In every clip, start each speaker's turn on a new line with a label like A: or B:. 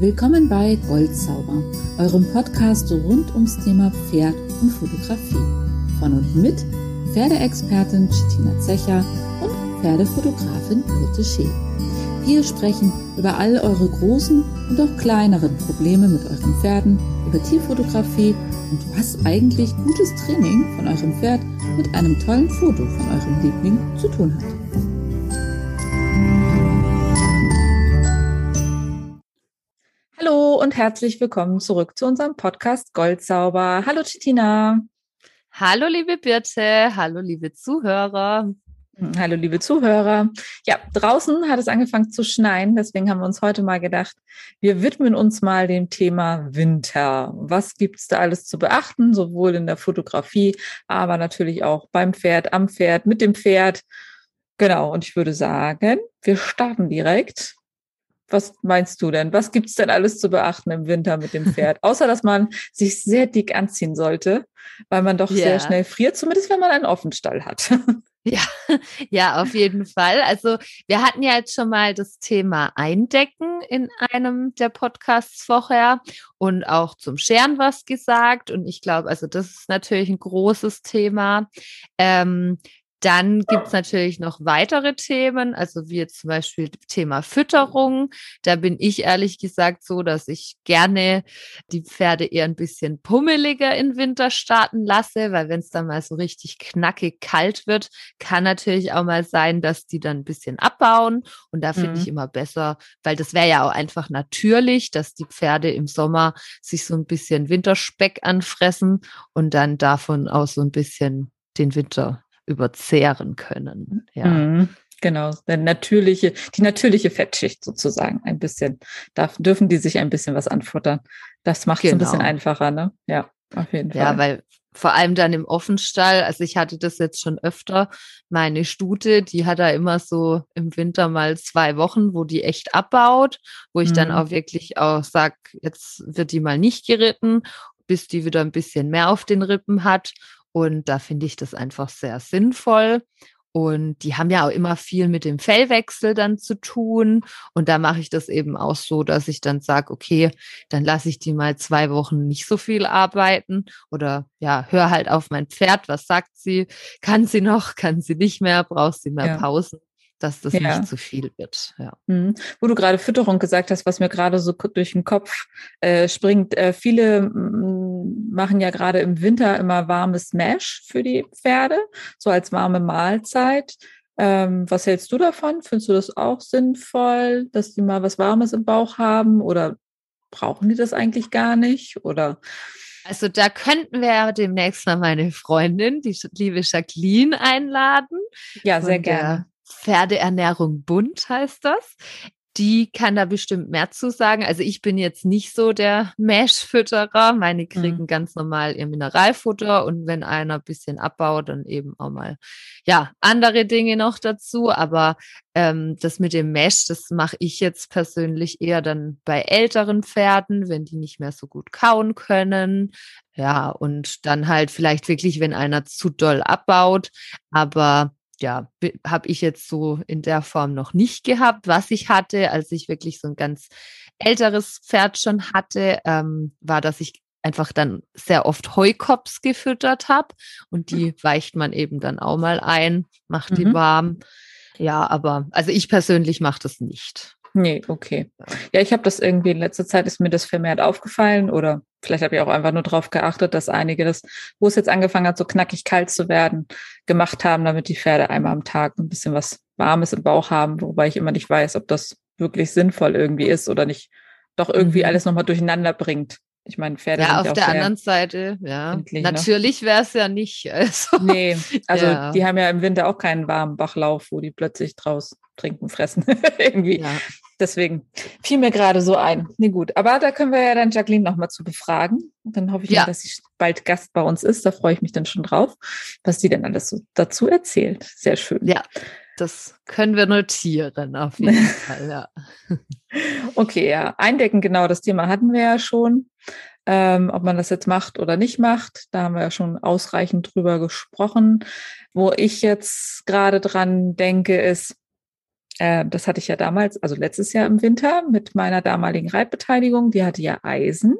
A: Willkommen bei Goldzauber, eurem Podcast rund ums Thema Pferd und Fotografie. Von und mit Pferdeexpertin Chitina Zecher und Pferdefotografin Birte Schee. Wir sprechen über all eure großen und auch kleineren Probleme mit euren Pferden, über Tierfotografie und was eigentlich gutes Training von eurem Pferd mit einem tollen Foto von eurem Liebling zu tun hat. Und herzlich willkommen zurück zu unserem Podcast Goldsauber. Hallo Chitina.
B: Hallo liebe Birte, hallo liebe Zuhörer.
A: Hm, hallo liebe Zuhörer. Ja, draußen hat es angefangen zu schneien, deswegen haben wir uns heute mal gedacht, wir widmen uns mal dem Thema Winter. Was gibt es da alles zu beachten, sowohl in der Fotografie, aber natürlich auch beim Pferd, am Pferd, mit dem Pferd. Genau, und ich würde sagen, wir starten direkt was meinst du denn? Was gibt es denn alles zu beachten im Winter mit dem Pferd? Außer, dass man sich sehr dick anziehen sollte, weil man doch yeah. sehr schnell friert, zumindest wenn man einen Offenstall hat.
B: Ja, ja, auf jeden Fall. Also wir hatten ja jetzt schon mal das Thema Eindecken in einem der Podcasts vorher und auch zum Scheren was gesagt. Und ich glaube, also das ist natürlich ein großes Thema. Ähm, dann gibt es natürlich noch weitere Themen, also wie jetzt zum Beispiel Thema Fütterung. Da bin ich ehrlich gesagt so, dass ich gerne die Pferde eher ein bisschen pummeliger in Winter starten lasse, weil wenn es dann mal so richtig knackig kalt wird, kann natürlich auch mal sein, dass die dann ein bisschen abbauen. Und da finde mhm. ich immer besser, weil das wäre ja auch einfach natürlich, dass die Pferde im Sommer sich so ein bisschen Winterspeck anfressen und dann davon auch so ein bisschen den Winter überzehren können. Ja. Mhm,
A: genau, der natürliche, die natürliche Fettschicht sozusagen ein bisschen. Da dürfen die sich ein bisschen was anfuttern. Das macht es genau. ein bisschen genau. einfacher, ne? Ja, auf jeden Fall.
B: Ja, weil vor allem dann im Offenstall, also ich hatte das jetzt schon öfter, meine Stute, die hat da immer so im Winter mal zwei Wochen, wo die echt abbaut, wo ich mhm. dann auch wirklich auch sag, jetzt wird die mal nicht geritten, bis die wieder ein bisschen mehr auf den Rippen hat. Und da finde ich das einfach sehr sinnvoll. Und die haben ja auch immer viel mit dem Fellwechsel dann zu tun. Und da mache ich das eben auch so, dass ich dann sage, okay, dann lasse ich die mal zwei Wochen nicht so viel arbeiten oder ja, hör halt auf mein Pferd, was sagt sie? Kann sie noch, kann sie nicht mehr, braucht sie mehr ja. Pausen? Dass das ja. nicht zu viel wird. Ja.
A: Mhm. Wo du gerade Fütterung gesagt hast, was mir gerade so durch den Kopf äh, springt. Äh, viele mm, machen ja gerade im Winter immer warmes Mash für die Pferde, so als warme Mahlzeit. Ähm, was hältst du davon? Findest du das auch sinnvoll, dass die mal was Warmes im Bauch haben oder brauchen die das eigentlich gar nicht? Oder
B: also da könnten wir demnächst mal meine Freundin, die liebe Jacqueline, einladen.
A: Ja, sehr gerne.
B: Pferdeernährung bunt heißt das. Die kann da bestimmt mehr zu sagen. Also ich bin jetzt nicht so der Mesh-Fütterer. Meine kriegen mhm. ganz normal ihr Mineralfutter und wenn einer ein bisschen abbaut, dann eben auch mal ja andere Dinge noch dazu. Aber ähm, das mit dem Mesh, das mache ich jetzt persönlich eher dann bei älteren Pferden, wenn die nicht mehr so gut kauen können. Ja, und dann halt vielleicht wirklich, wenn einer zu doll abbaut. Aber ja, habe ich jetzt so in der Form noch nicht gehabt. Was ich hatte, als ich wirklich so ein ganz älteres Pferd schon hatte, ähm, war, dass ich einfach dann sehr oft Heukops gefüttert habe und die weicht man eben dann auch mal ein, macht mhm. die warm. Ja, aber also ich persönlich mache das nicht.
A: Nee, okay. Ja, ich habe das irgendwie in letzter Zeit ist mir das vermehrt aufgefallen oder vielleicht habe ich auch einfach nur darauf geachtet, dass einige das, wo es jetzt angefangen hat, so knackig kalt zu werden, gemacht haben, damit die Pferde einmal am Tag ein bisschen was Warmes im Bauch haben, wobei ich immer nicht weiß, ob das wirklich sinnvoll irgendwie ist oder nicht doch irgendwie mhm. alles nochmal durcheinander bringt. Ich meine, Pferde
B: ja, auf der anderen Seite, ja. Ne? Natürlich wäre es ja nicht.
A: Also, nee, also ja. die haben ja im Winter auch keinen warmen Bachlauf, wo die plötzlich draus trinken, fressen. Irgendwie. Ja. Deswegen fiel mir gerade so ein. Nee, gut. Aber da können wir ja dann Jacqueline nochmal zu befragen. Und dann hoffe ich ja. mal, dass sie bald Gast bei uns ist. Da freue ich mich dann schon drauf, was sie denn alles so dazu erzählt. Sehr schön.
B: Ja, das können wir notieren, auf jeden Fall, ja.
A: Okay, ja. Eindecken, genau, das Thema hatten wir ja schon. Ähm, ob man das jetzt macht oder nicht macht, da haben wir ja schon ausreichend drüber gesprochen. Wo ich jetzt gerade dran denke, ist, Äh, das hatte ich ja damals, also letztes Jahr im Winter mit meiner damaligen Reitbeteiligung. Die hatte ja Eisen.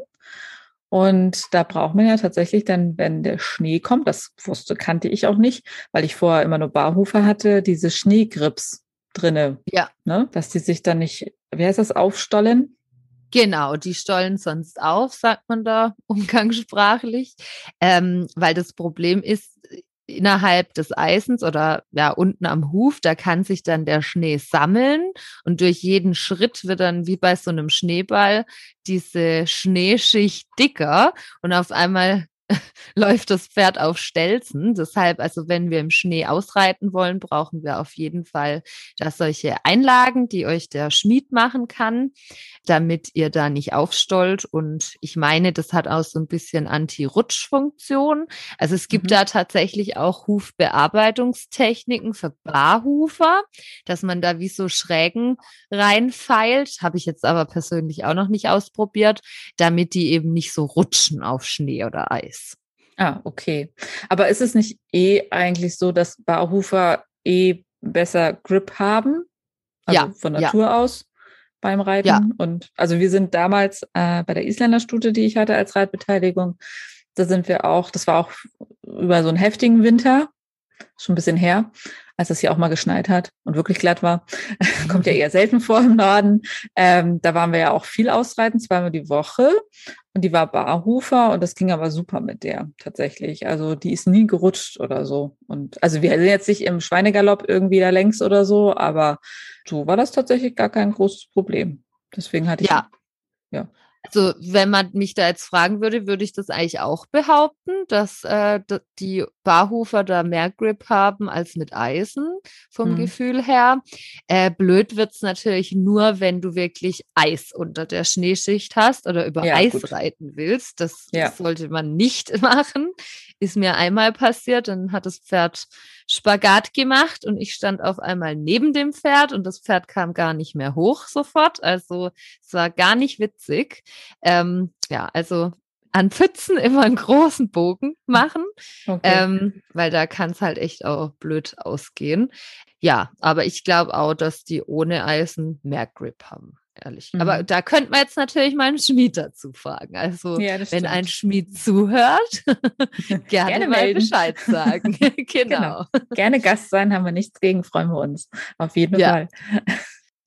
A: Und da braucht man ja tatsächlich dann, wenn der Schnee kommt, das wusste, kannte ich auch nicht, weil ich vorher immer nur Barhufer hatte, diese Schneegrips drinne.
B: Ja.
A: Ne? Dass die sich dann nicht, wie heißt das, aufstollen?
B: Genau, die stollen sonst auf, sagt man da umgangssprachlich. Ähm, weil das Problem ist, innerhalb des Eisens oder ja unten am Huf, da kann sich dann der Schnee sammeln und durch jeden Schritt wird dann wie bei so einem Schneeball diese Schneeschicht dicker und auf einmal läuft das Pferd auf Stelzen. Deshalb, also wenn wir im Schnee ausreiten wollen, brauchen wir auf jeden Fall da solche Einlagen, die euch der Schmied machen kann, damit ihr da nicht aufstollt. Und ich meine, das hat auch so ein bisschen Anti-Rutsch-Funktion. Also es gibt mhm. da tatsächlich auch Hufbearbeitungstechniken für Barhufer, dass man da wie so Schrägen reinfeilt. Habe ich jetzt aber persönlich auch noch nicht ausprobiert, damit die eben nicht so rutschen auf Schnee oder Eis.
A: Ah, okay. Aber ist es nicht eh eigentlich so, dass Barhufer eh besser Grip haben? Also ja, von Natur ja. aus beim Reiten. Ja. Und also wir sind damals äh, bei der Isländer-Stute, die ich hatte als Reitbeteiligung, da sind wir auch, das war auch über so einen heftigen Winter, schon ein bisschen her, als es hier auch mal geschneit hat und wirklich glatt war. Kommt ja eher selten vor im Norden. Ähm, da waren wir ja auch viel ausreiten, zweimal die Woche. Und die war Barhufer und das ging aber super mit der tatsächlich. Also die ist nie gerutscht oder so. Und also wir sind jetzt nicht im Schweinegalopp irgendwie da längs oder so, aber so war das tatsächlich gar kein großes Problem. Deswegen hatte ich.
B: Ja. Ja. Also wenn man mich da jetzt fragen würde, würde ich das eigentlich auch behaupten, dass äh, die Barhufer da mehr Grip haben als mit Eisen vom mhm. Gefühl her. Äh, blöd es natürlich nur, wenn du wirklich Eis unter der Schneeschicht hast oder über ja, Eis gut. reiten willst. Das, ja. das sollte man nicht machen. Ist mir einmal passiert, dann hat das Pferd Spagat gemacht und ich stand auf einmal neben dem Pferd und das Pferd kam gar nicht mehr hoch sofort. Also es war gar nicht witzig. Ähm, ja, also an Pfützen immer einen großen Bogen machen, okay. ähm, weil da kann es halt echt auch blöd ausgehen. Ja, aber ich glaube auch, dass die ohne Eisen mehr Grip haben ehrlich. Mhm. Aber da könnte man jetzt natürlich mal einen Schmied dazu fragen. Also, ja, wenn ein Schmied zuhört, gerne, gerne mal melden. Bescheid sagen.
A: genau. genau. Gerne Gast sein, haben wir nichts gegen, freuen wir uns. Auf jeden ja. Fall.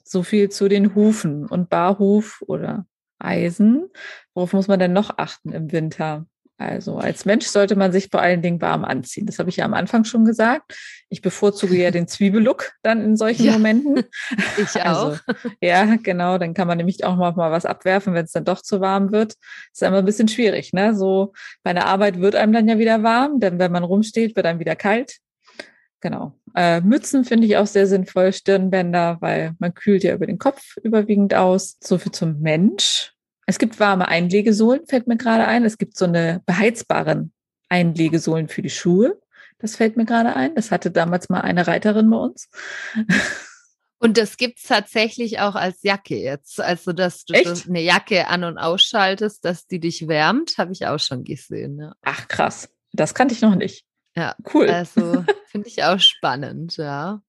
A: So viel zu den Hufen und Barhuf oder Eisen. Worauf muss man denn noch achten im Winter? Also als Mensch sollte man sich vor allen Dingen warm anziehen. Das habe ich ja am Anfang schon gesagt. Ich bevorzuge ja den Zwiebellook dann in solchen ja, Momenten.
B: Ich also, auch.
A: Also, ja, genau. Dann kann man nämlich auch mal, mal was abwerfen, wenn es dann doch zu warm wird. Ist immer ein bisschen schwierig. Ne? So bei der Arbeit wird einem dann ja wieder warm, denn wenn man rumsteht, wird einem wieder kalt. Genau. Äh, Mützen finde ich auch sehr sinnvoll, Stirnbänder, weil man kühlt ja über den Kopf überwiegend aus. So viel zum Mensch. Es gibt warme Einlegesohlen, fällt mir gerade ein. Es gibt so eine beheizbaren Einlegesohlen für die Schuhe. Das fällt mir gerade ein. Das hatte damals mal eine Reiterin bei uns.
B: Und das gibt's tatsächlich auch als Jacke jetzt. Also, dass du Echt? eine Jacke an- und ausschaltest, dass die dich wärmt, habe ich auch schon gesehen. Ja.
A: Ach, krass. Das kannte ich noch nicht.
B: Ja, cool. Also finde ich auch spannend, ja.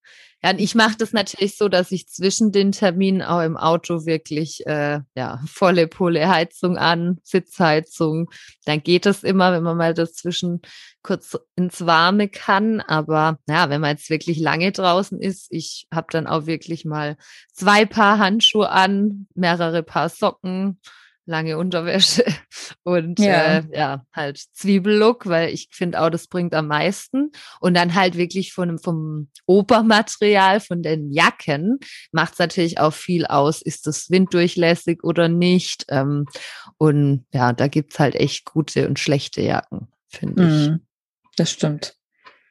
B: Ja, und ich mache das natürlich so, dass ich zwischen den Terminen auch im Auto wirklich äh, ja volle Pulle Heizung an, Sitzheizung. Dann geht es immer, wenn man mal dazwischen kurz ins Warme kann. Aber ja, wenn man jetzt wirklich lange draußen ist, ich habe dann auch wirklich mal zwei Paar Handschuhe an, mehrere Paar Socken, lange Unterwäsche und ja, äh, ja halt Zwiebellook, weil ich finde auch, das bringt am meisten. Und dann halt wirklich von, vom Obermaterial, von den Jacken, macht es natürlich auch viel aus. Ist das winddurchlässig oder nicht? Ähm, und ja, da gibt's halt echt gute und schlechte Jacken, finde ich. Mm,
A: das stimmt.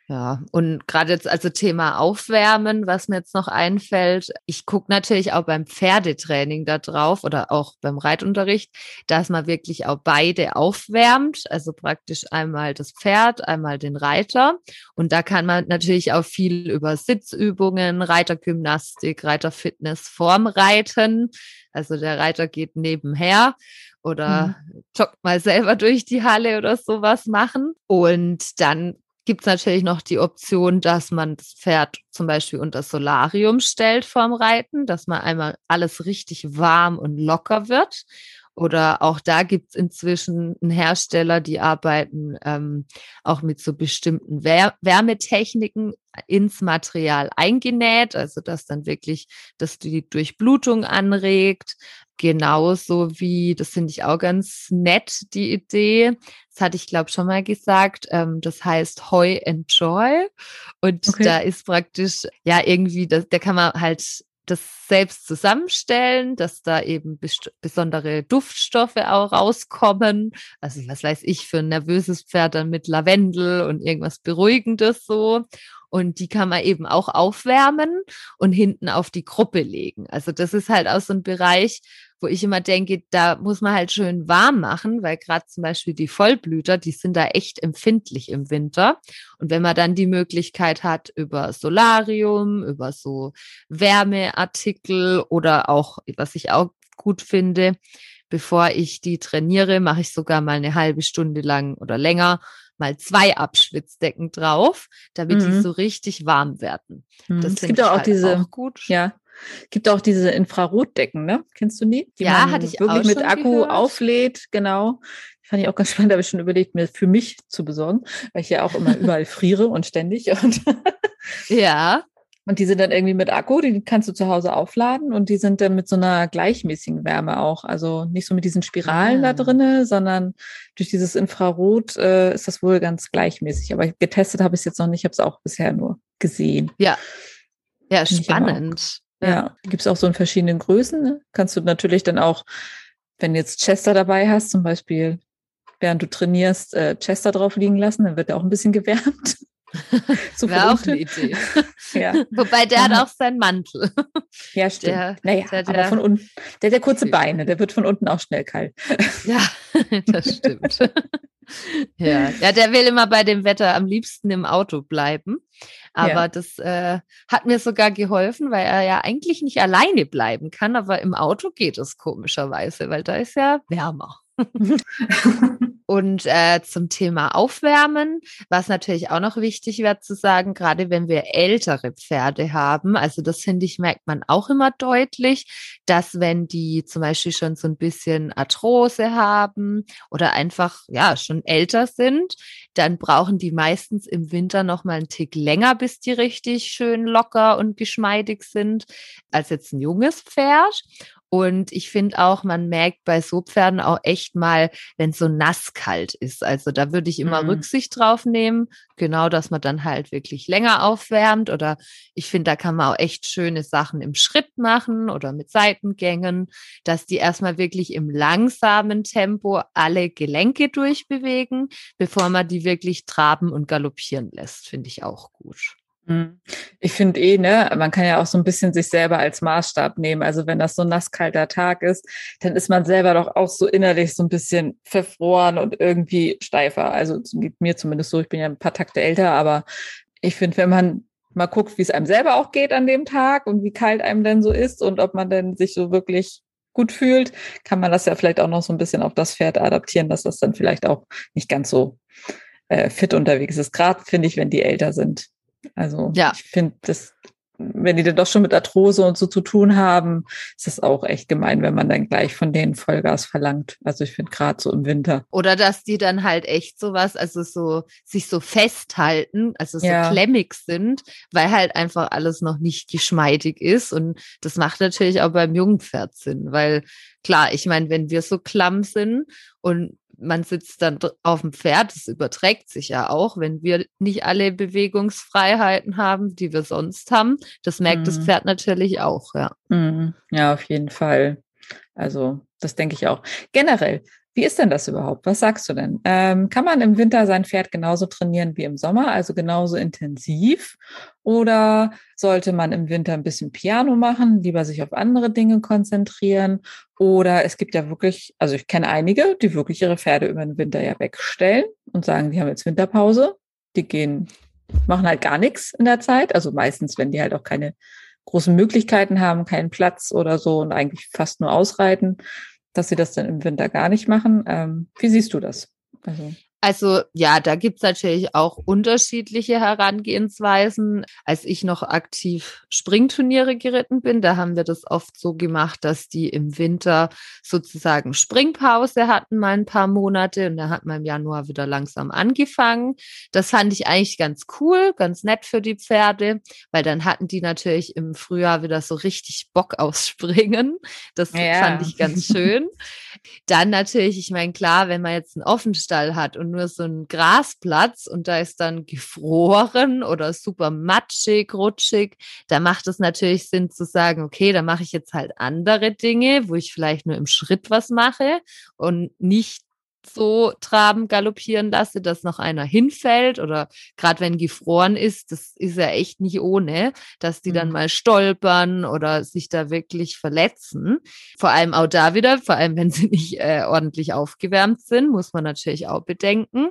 B: Ja, und gerade jetzt also Thema Aufwärmen, was mir jetzt noch einfällt, ich gucke natürlich auch beim Pferdetraining da drauf oder auch beim Reitunterricht, dass man wirklich auch beide aufwärmt, also praktisch einmal das Pferd, einmal den Reiter. Und da kann man natürlich auch viel über Sitzübungen, Reitergymnastik, Reiterfitness vorm Reiten. Also der Reiter geht nebenher oder mhm. joggt mal selber durch die Halle oder sowas machen. Und dann gibt es natürlich noch die Option, dass man das Pferd zum Beispiel unter Solarium stellt vorm Reiten, dass man einmal alles richtig warm und locker wird. Oder auch da gibt es inzwischen einen Hersteller, die arbeiten ähm, auch mit so bestimmten Wär Wärmetechniken ins Material eingenäht, also dass dann wirklich, dass die Durchblutung anregt. Genauso wie, das finde ich auch ganz nett, die Idee. Das hatte ich, glaube schon mal gesagt. Ähm, das heißt Heu Enjoy. Und okay. da ist praktisch, ja, irgendwie, da, da kann man halt das selbst zusammenstellen, dass da eben besondere Duftstoffe auch rauskommen. Also was weiß ich, für ein nervöses Pferd dann mit Lavendel und irgendwas Beruhigendes so. Und die kann man eben auch aufwärmen und hinten auf die Gruppe legen. Also das ist halt auch so ein Bereich, wo ich immer denke, da muss man halt schön warm machen, weil gerade zum Beispiel die Vollblüter, die sind da echt empfindlich im Winter. Und wenn man dann die Möglichkeit hat, über Solarium, über so Wärmeartikel oder auch, was ich auch gut finde, bevor ich die trainiere, mache ich sogar mal eine halbe Stunde lang oder länger mal zwei Abschwitzdecken drauf, damit mhm. die so richtig warm werden.
A: Mhm. Das es gibt auch, halt diese, auch gut. Ja, Gibt auch diese Infrarotdecken, ne? Kennst du die? Die
B: ja, hatte ich
A: wirklich
B: auch
A: mit Akku gehört. auflädt, genau. Fand ich auch ganz spannend, da habe ich schon überlegt, mir für mich zu besorgen, weil ich ja auch immer überall friere und ständig. Und
B: ja.
A: Und die sind dann irgendwie mit Akku, die kannst du zu Hause aufladen und die sind dann mit so einer gleichmäßigen Wärme auch. Also nicht so mit diesen Spiralen ah. da drinne, sondern durch dieses Infrarot äh, ist das wohl ganz gleichmäßig. Aber getestet habe ich es jetzt noch nicht, ich habe es auch bisher nur gesehen.
B: Ja. Ja, spannend.
A: Ja, ja. gibt es auch so in verschiedenen Größen. Ne? Kannst du natürlich dann auch, wenn du jetzt Chester dabei hast, zum Beispiel, während du trainierst, äh, Chester drauf liegen lassen, dann wird er auch ein bisschen gewärmt.
B: so Wäre auch eine Idee. ja. Wobei der hat auch seinen Mantel.
A: Ja, stimmt. Der, naja, der, aber von unten, der hat ja kurze Beine, der wird von unten auch schnell kalt.
B: ja, das stimmt. ja. ja, der will immer bei dem Wetter am liebsten im Auto bleiben. Aber ja. das äh, hat mir sogar geholfen, weil er ja eigentlich nicht alleine bleiben kann, aber im Auto geht es komischerweise, weil da ist ja wärmer. Und äh, zum Thema Aufwärmen, was natürlich auch noch wichtig wäre zu sagen, gerade wenn wir ältere Pferde haben, also das finde ich, merkt man auch immer deutlich, dass wenn die zum Beispiel schon so ein bisschen Arthrose haben oder einfach ja schon älter sind, dann brauchen die meistens im Winter noch mal einen Tick länger, bis die richtig schön locker und geschmeidig sind, als jetzt ein junges Pferd. Und ich finde auch, man merkt bei so Pferden auch echt mal, wenn es so nasskalt ist. Also da würde ich immer mhm. Rücksicht drauf nehmen. Genau, dass man dann halt wirklich länger aufwärmt. Oder ich finde, da kann man auch echt schöne Sachen im Schritt machen oder mit Seitengängen, dass die erstmal wirklich im langsamen Tempo alle Gelenke durchbewegen, bevor man die wirklich traben und galoppieren lässt. Finde ich auch gut.
A: Hm. Ich finde eh, ne, man kann ja auch so ein bisschen sich selber als Maßstab nehmen. Also wenn das so ein nasskalter Tag ist, dann ist man selber doch auch so innerlich so ein bisschen verfroren und irgendwie steifer. Also geht mir zumindest so, ich bin ja ein paar Takte älter, aber ich finde, wenn man mal guckt, wie es einem selber auch geht an dem Tag und wie kalt einem denn so ist und ob man denn sich so wirklich gut fühlt, kann man das ja vielleicht auch noch so ein bisschen auf das Pferd adaptieren, dass das dann vielleicht auch nicht ganz so äh, fit unterwegs ist. Gerade finde ich, wenn die älter sind. Also ja. ich finde, das, wenn die dann doch schon mit Arthrose und so zu tun haben, ist das auch echt gemein, wenn man dann gleich von denen Vollgas verlangt. Also ich finde gerade so im Winter.
B: Oder dass die dann halt echt sowas, also so sich so festhalten, also so ja. klemmig sind, weil halt einfach alles noch nicht geschmeidig ist. Und das macht natürlich auch beim Jungpferd Sinn, weil klar, ich meine, wenn wir so klamm sind und man sitzt dann auf dem Pferd, das überträgt sich ja auch, wenn wir nicht alle Bewegungsfreiheiten haben, die wir sonst haben. Das merkt mhm. das Pferd natürlich auch, ja.
A: Mhm. Ja, auf jeden Fall. Also, das denke ich auch. Generell, wie ist denn das überhaupt? Was sagst du denn? Ähm, kann man im Winter sein Pferd genauso trainieren wie im Sommer, also genauso intensiv? Oder sollte man im Winter ein bisschen Piano machen, lieber sich auf andere Dinge konzentrieren? Oder es gibt ja wirklich, also ich kenne einige, die wirklich ihre Pferde über den Winter ja wegstellen und sagen, die haben jetzt Winterpause. Die gehen, machen halt gar nichts in der Zeit. Also meistens, wenn die halt auch keine großen Möglichkeiten haben, keinen Platz oder so und eigentlich fast nur ausreiten dass sie das dann im Winter gar nicht machen. Ähm, wie siehst du das?
B: Also. Also ja, da gibt's natürlich auch unterschiedliche Herangehensweisen. Als ich noch aktiv Springturniere geritten bin, da haben wir das oft so gemacht, dass die im Winter sozusagen Springpause hatten, mal ein paar Monate. Und da hat man im Januar wieder langsam angefangen. Das fand ich eigentlich ganz cool, ganz nett für die Pferde, weil dann hatten die natürlich im Frühjahr wieder so richtig Bock aufs Springen. Das ja. fand ich ganz schön. Dann natürlich, ich meine, klar, wenn man jetzt einen Offenstall hat und nur so einen Grasplatz und da ist dann gefroren oder super matschig, rutschig, da macht es natürlich Sinn zu sagen, okay, da mache ich jetzt halt andere Dinge, wo ich vielleicht nur im Schritt was mache und nicht so traben, galoppieren lasse, dass noch einer hinfällt oder gerade wenn gefroren ist, das ist ja echt nicht ohne, dass die dann mhm. mal stolpern oder sich da wirklich verletzen. Vor allem auch da wieder, vor allem wenn sie nicht äh, ordentlich aufgewärmt sind, muss man natürlich auch bedenken.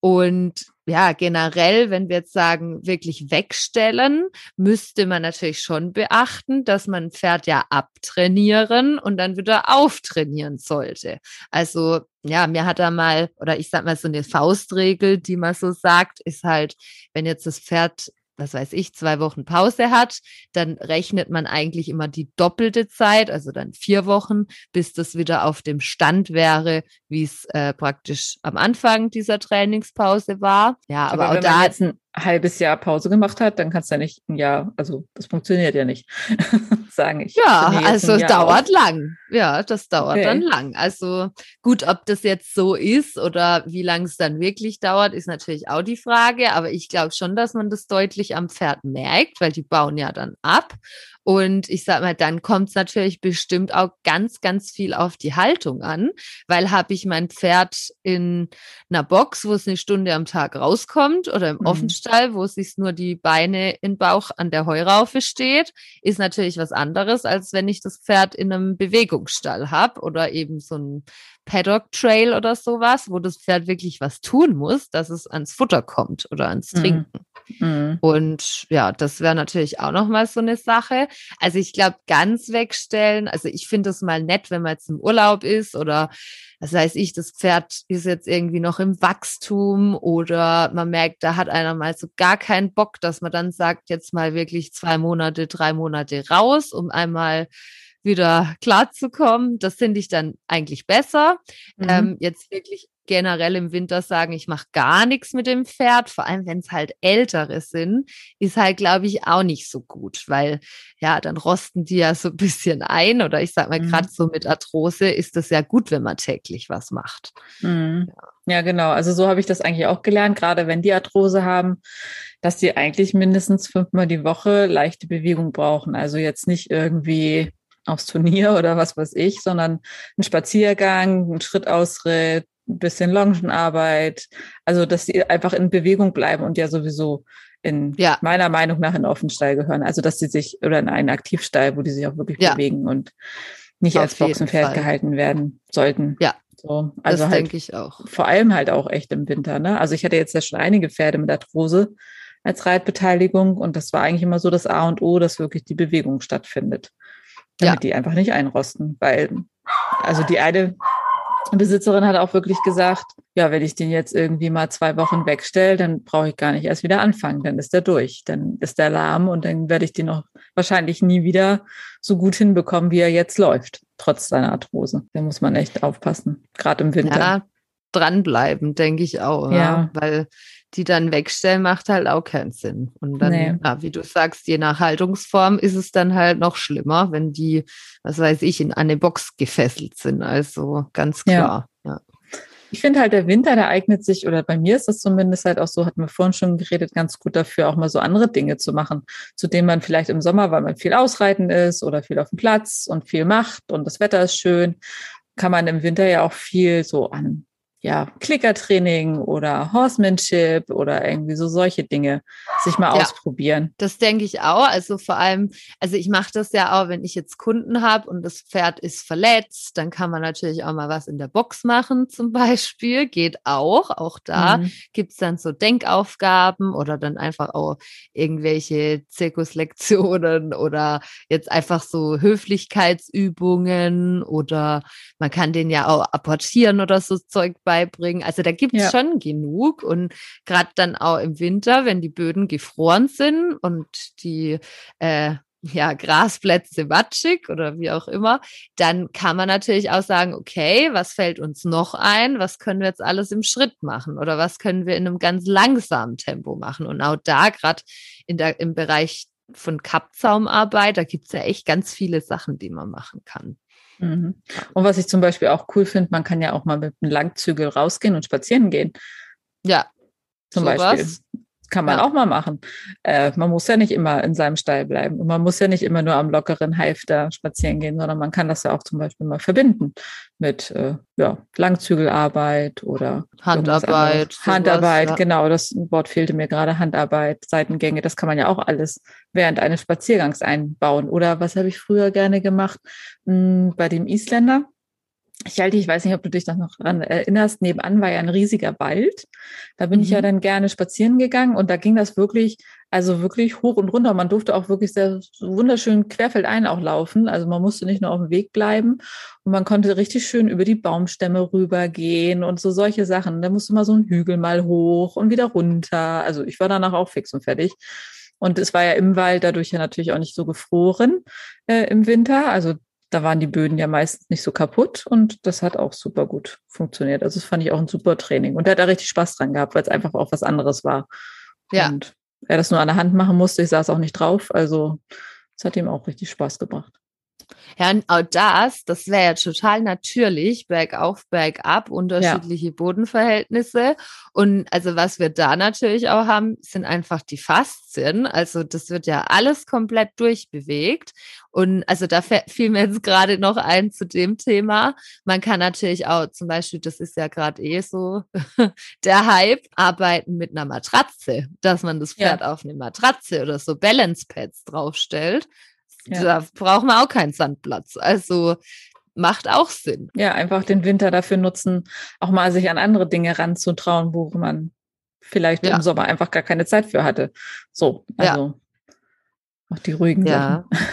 B: Und ja, generell, wenn wir jetzt sagen, wirklich wegstellen, müsste man natürlich schon beachten, dass man ein Pferd ja abtrainieren und dann wieder auftrainieren sollte. Also, ja, mir hat er mal, oder ich sag mal so eine Faustregel, die man so sagt, ist halt, wenn jetzt das Pferd was weiß ich, zwei Wochen Pause hat, dann rechnet man eigentlich immer die doppelte Zeit, also dann vier Wochen, bis das wieder auf dem Stand wäre, wie es äh, praktisch am Anfang dieser Trainingspause war. Ja, aber, aber auch da.
A: Jetzt ein halbes Jahr Pause gemacht hat, dann kannst du ja nicht ein Jahr, also das funktioniert ja nicht, sagen ich.
B: Ja, also es dauert auf. lang. Ja, das dauert okay. dann lang. Also gut, ob das jetzt so ist oder wie lange es dann wirklich dauert, ist natürlich auch die Frage. Aber ich glaube schon, dass man das deutlich am Pferd merkt, weil die bauen ja dann ab. Und ich sag mal, dann kommt es natürlich bestimmt auch ganz, ganz viel auf die Haltung an, weil habe ich mein Pferd in einer Box, wo es eine Stunde am Tag rauskommt oder im mhm. Offenstall, wo sich nur die Beine in Bauch an der Heuraufe steht, ist natürlich was anderes, als wenn ich das Pferd in einem Bewegungsstall habe oder eben so ein Paddock Trail oder sowas, wo das Pferd wirklich was tun muss, dass es ans Futter kommt oder ans mhm. Trinken. Mhm. Und ja, das wäre natürlich auch nochmal so eine Sache. Also ich glaube, ganz wegstellen, also ich finde es mal nett, wenn man jetzt im Urlaub ist oder das heißt ich, das Pferd ist jetzt irgendwie noch im Wachstum oder man merkt, da hat einer mal so gar keinen Bock, dass man dann sagt, jetzt mal wirklich zwei Monate, drei Monate raus, um einmal wieder klarzukommen. Das finde ich dann eigentlich besser. Mhm. Ähm, jetzt wirklich generell im Winter sagen, ich mache gar nichts mit dem Pferd, vor allem wenn es halt ältere sind, ist halt, glaube ich, auch nicht so gut, weil ja, dann rosten die ja so ein bisschen ein oder ich sag mal, mhm. gerade so mit Arthrose ist das ja gut, wenn man täglich was macht.
A: Mhm. Ja. ja, genau. Also so habe ich das eigentlich auch gelernt, gerade wenn die Arthrose haben, dass die eigentlich mindestens fünfmal die Woche leichte Bewegung brauchen. Also jetzt nicht irgendwie aufs Turnier oder was weiß ich, sondern ein Spaziergang, ein Schrittausritt, ein bisschen Longenarbeit. Also, dass sie einfach in Bewegung bleiben und ja sowieso in ja. meiner Meinung nach in Offenstall gehören. Also, dass sie sich oder in einen Aktivstall, wo die sich auch wirklich ja. bewegen und nicht Auf als Boxenpferd Fall. gehalten werden sollten.
B: Ja.
A: So, also das halt denke ich auch. Vor allem halt auch echt im Winter. Ne? Also ich hatte jetzt ja schon einige Pferde mit Arthrose als Reitbeteiligung und das war eigentlich immer so das A und O, dass wirklich die Bewegung stattfindet damit ja. die einfach nicht einrosten. Weil, also die eine Besitzerin hat auch wirklich gesagt, ja, wenn ich den jetzt irgendwie mal zwei Wochen wegstelle, dann brauche ich gar nicht erst wieder anfangen, dann ist der durch, dann ist der lahm und dann werde ich den noch wahrscheinlich nie wieder so gut hinbekommen, wie er jetzt läuft, trotz seiner Arthrose. Da muss man echt aufpassen, gerade im Winter.
B: Ja, dranbleiben, denke ich auch, ja. ja. weil die dann wegstellen, macht halt auch keinen Sinn. Und dann, nee. ja, wie du sagst, je nach Haltungsform ist es dann halt noch schlimmer, wenn die, was weiß ich, in eine Box gefesselt sind. Also ganz klar. Ja. ja.
A: Ich finde halt, der Winter, der eignet sich, oder bei mir ist das zumindest halt auch so, hatten wir vorhin schon geredet, ganz gut dafür, auch mal so andere Dinge zu machen, zu denen man vielleicht im Sommer, weil man viel ausreiten ist oder viel auf dem Platz und viel macht und das Wetter ist schön, kann man im Winter ja auch viel so an ja, Klickertraining oder Horsemanship oder irgendwie so solche Dinge sich mal ja, ausprobieren.
B: Das denke ich auch. Also vor allem, also ich mache das ja auch, wenn ich jetzt Kunden habe und das Pferd ist verletzt, dann kann man natürlich auch mal was in der Box machen zum Beispiel. Geht auch. Auch da mhm. gibt's dann so Denkaufgaben oder dann einfach auch irgendwelche Zirkuslektionen oder jetzt einfach so Höflichkeitsübungen oder man kann den ja auch apportieren oder so Zeug bei beibringen. Also da gibt es
A: Ja.
B: schon genug. Und gerade dann auch im Winter, wenn die Böden gefroren sind und die äh, ja, Grasplätze matschig oder wie auch immer, dann kann man natürlich auch sagen, okay, was fällt uns noch ein? Was können wir jetzt alles im Schritt machen? Oder was können wir in einem ganz langsamen Tempo machen? Und auch da, gerade im Bereich von Kappzaumarbeit, da gibt es ja echt ganz viele Sachen, die man machen kann.
A: Mhm. Und was ich zum Beispiel auch cool finde, man kann ja auch mal mit einem Langzügel rausgehen und spazieren gehen.
B: Ja,
A: Zum
B: sowas.
A: Beispiel. Kann man
B: Ja.
A: auch mal machen. Äh, man muss ja nicht immer in seinem Stall bleiben. Und man muss ja nicht immer nur am lockeren Halfter spazieren gehen, sondern man kann das ja auch zum Beispiel mal verbinden mit äh, ja, Langzügelarbeit oder
B: Handarbeit. sowas,
A: Handarbeit,
B: ja.
A: genau, das Wort fehlte mir gerade. Handarbeit, Seitengänge, das kann man ja auch alles während eines Spaziergangs einbauen. Oder was habe ich früher gerne gemacht? Hm, bei dem Isländer. Ich halte, ich weiß nicht, ob du dich da noch dran erinnerst, nebenan war ja ein riesiger Wald. Da bin ich ja
B: Mhm.
A: dann gerne spazieren gegangen und da ging das wirklich, also wirklich hoch und runter. Man durfte auch wirklich sehr wunderschön querfeldein auch laufen. Also man musste nicht nur auf dem Weg bleiben und man konnte richtig schön über die Baumstämme rübergehen und so solche Sachen. Da musste man so einen Hügel mal hoch und wieder runter. Also ich war danach auch fix und fertig. Und es war ja im Wald dadurch ja natürlich auch nicht so gefroren äh, im Winter. Also da waren die Böden ja meistens nicht so kaputt und das hat auch super gut funktioniert. Also das fand ich auch ein super Training. Und der hat da richtig Spaß dran gehabt, weil es einfach auch was anderes war.
B: Ja.
A: Und er das nur an der Hand machen musste. Ich saß auch nicht drauf. Also es hat ihm auch richtig Spaß gebracht.
B: Ja, und auch das, das wäre ja total natürlich, bergauf, bergab, unterschiedliche Bodenverhältnisse. Und also was wir da natürlich auch haben, sind einfach die Faszien. Also das wird ja alles komplett durchbewegt. Und also da fiel mir jetzt gerade noch ein zu dem Thema. Man kann natürlich auch zum Beispiel, das ist ja gerade eh so der Hype, arbeiten mit einer Matratze, dass man das
A: Ja.
B: Pferd auf eine Matratze oder so Balance Pads draufstellt.
A: Ja.
B: Da braucht man auch keinen Sandplatz. Also macht auch Sinn.
A: Ja, einfach den Winter dafür nutzen, auch mal sich an andere Dinge ranzutrauen, wo man vielleicht
B: Ja.
A: im Sommer einfach gar keine Zeit für hatte. So,
B: Ja.
A: also auch die ruhigen
B: Ja.
A: Sachen.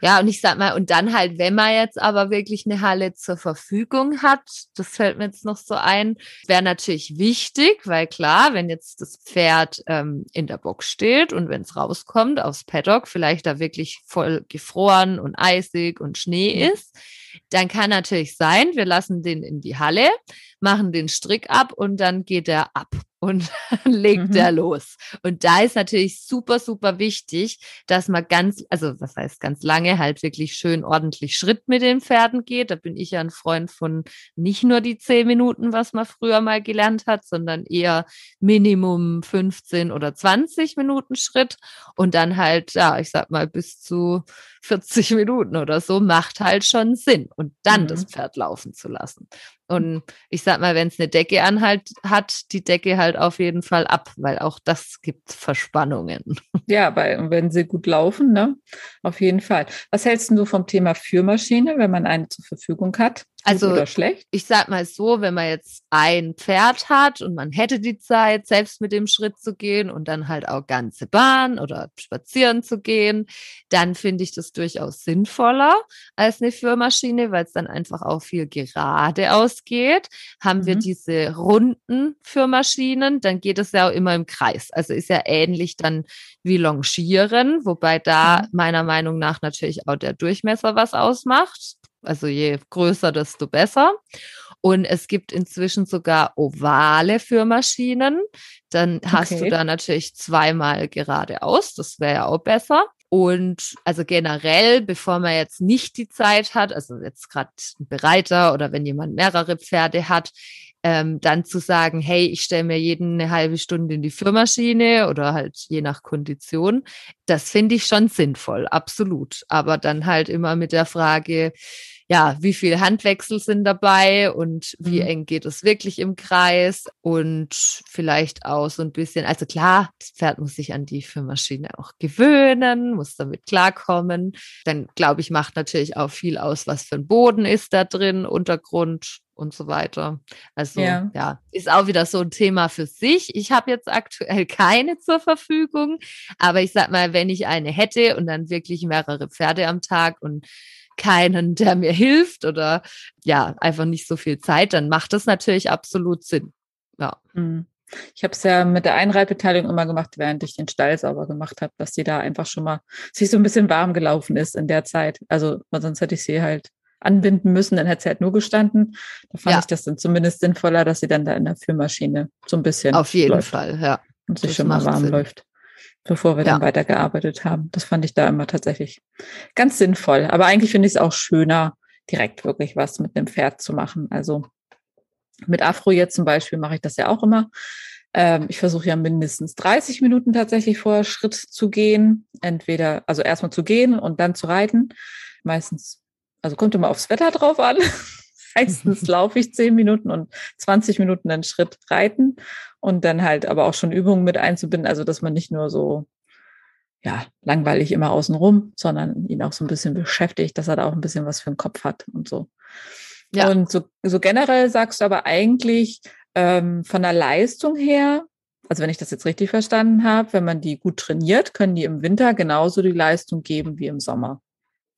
B: Ja, und ich sag mal, und dann halt, wenn man jetzt aber wirklich eine Halle zur Verfügung hat, das fällt mir jetzt noch so ein, wäre natürlich wichtig, weil klar, wenn jetzt das Pferd ähm, in der Box steht und wenn es rauskommt aufs Paddock, vielleicht da wirklich voll gefroren und eisig und Schnee
A: Mhm.
B: ist, dann kann natürlich sein, wir lassen den in die Halle, machen den Strick ab und dann geht er ab und dann legt
A: Mhm.
B: er los. Und da ist natürlich super, super wichtig, dass man ganz, also was heißt ganz lange, halt wirklich schön ordentlich Schritt mit den Pferden geht. Da bin ich ja ein Freund von nicht nur die zehn Minuten, was man früher mal gelernt hat, sondern eher Minimum 15 oder 20 Minuten Schritt und dann halt, ja, ich sag mal, bis zu 40 Minuten oder so macht halt schon Sinn und dann
A: Mhm.
B: das Pferd laufen zu lassen. Und ich sag mal, wenn es eine Decke anhalt, hat, die Decke halt auf jeden Fall ab, weil auch das gibt Verspannungen.
A: Ja, weil wenn sie gut laufen, ne? Auf jeden Fall. Was hältst du vom Thema Führmaschine, wenn man eine zur Verfügung hat?
B: Also,
A: oder schlecht?
B: Ich sag mal so, wenn man jetzt ein Pferd hat und man hätte die Zeit, selbst mit dem Schritt zu gehen und dann halt auch ganze Bahn oder spazieren zu gehen, dann finde ich das durchaus sinnvoller als eine Führmaschine, weil es dann einfach auch viel geradeaus geht. Haben wir
A: Mhm.
B: diese runden Führmaschinen, dann geht es ja auch immer im Kreis. Also ist ja ähnlich dann wie Longieren, wobei da
A: Mhm.
B: meiner Meinung nach natürlich auch der Durchmesser was ausmacht. Also je größer, desto besser. Und es gibt inzwischen sogar ovale Führmaschinen. Dann hast
A: Okay.
B: du da natürlich zweimal geradeaus. Das wäre ja auch besser. Und also generell, bevor man jetzt nicht die Zeit hat, also jetzt gerade ein Bereiter oder wenn jemand mehrere Pferde hat, ähm, dann zu sagen, hey, ich stelle mir jeden eine halbe Stunde in die Führmaschine oder halt je nach Kondition, das finde ich schon sinnvoll, absolut. Aber dann halt immer mit der Frage, ja, wie viel Handwechsel sind dabei und wie
A: Mhm.
B: eng geht es wirklich im Kreis und vielleicht auch so ein bisschen, also klar, das Pferd muss sich an die Führmaschine auch gewöhnen, muss damit klarkommen. Dann glaube ich, macht natürlich auch viel aus, was für ein Boden ist da drin, Untergrund und so weiter. Also
A: Ja.
B: ja, ist auch wieder so ein Thema für sich. Ich habe jetzt aktuell keine zur Verfügung, aber ich sag mal, wenn ich eine hätte und dann wirklich mehrere Pferde am Tag und keinen, der mir hilft oder ja, einfach nicht so viel Zeit, dann macht das natürlich absolut Sinn. Ja.
A: Mhm. Ich habe es ja mit der Einreitbeteiligung immer gemacht, während ich den Stall sauber gemacht habe, dass sie da einfach schon mal sich so ein bisschen warm gelaufen ist in der Zeit. Also sonst hätte ich sie halt anbinden müssen, dann hätte sie halt nur gestanden. Da fand ja. ich das dann zumindest sinnvoller, dass sie dann da in der Führmaschine so ein bisschen
B: auf jeden läuft Fall, ja,
A: und sich das schon mal warm Sinn. läuft, bevor wir ja. dann weitergearbeitet haben. Das fand ich da immer tatsächlich ganz sinnvoll. Aber eigentlich finde ich es auch schöner, direkt wirklich was mit dem Pferd zu machen. Also mit Afro jetzt zum Beispiel mache ich das ja auch immer. Ähm, ich versuche ja mindestens 30 Minuten tatsächlich vor Schritt zu gehen. Entweder, also erstmal zu gehen und dann zu reiten. Meistens, also kommt immer aufs Wetter drauf an. Meistens laufe ich 10 Minuten und 20 Minuten einen Schritt reiten und dann halt aber auch schon Übungen mit einzubinden, also dass man nicht nur so ja, langweilig immer außen rum, sondern ihn auch so ein bisschen beschäftigt, dass er da auch ein bisschen was für den Kopf hat und so. Ja. Und so, so generell sagst du aber eigentlich ähm, von der Leistung her, also wenn ich das jetzt richtig verstanden habe, wenn man die gut trainiert, können die im Winter genauso die Leistung geben wie im Sommer.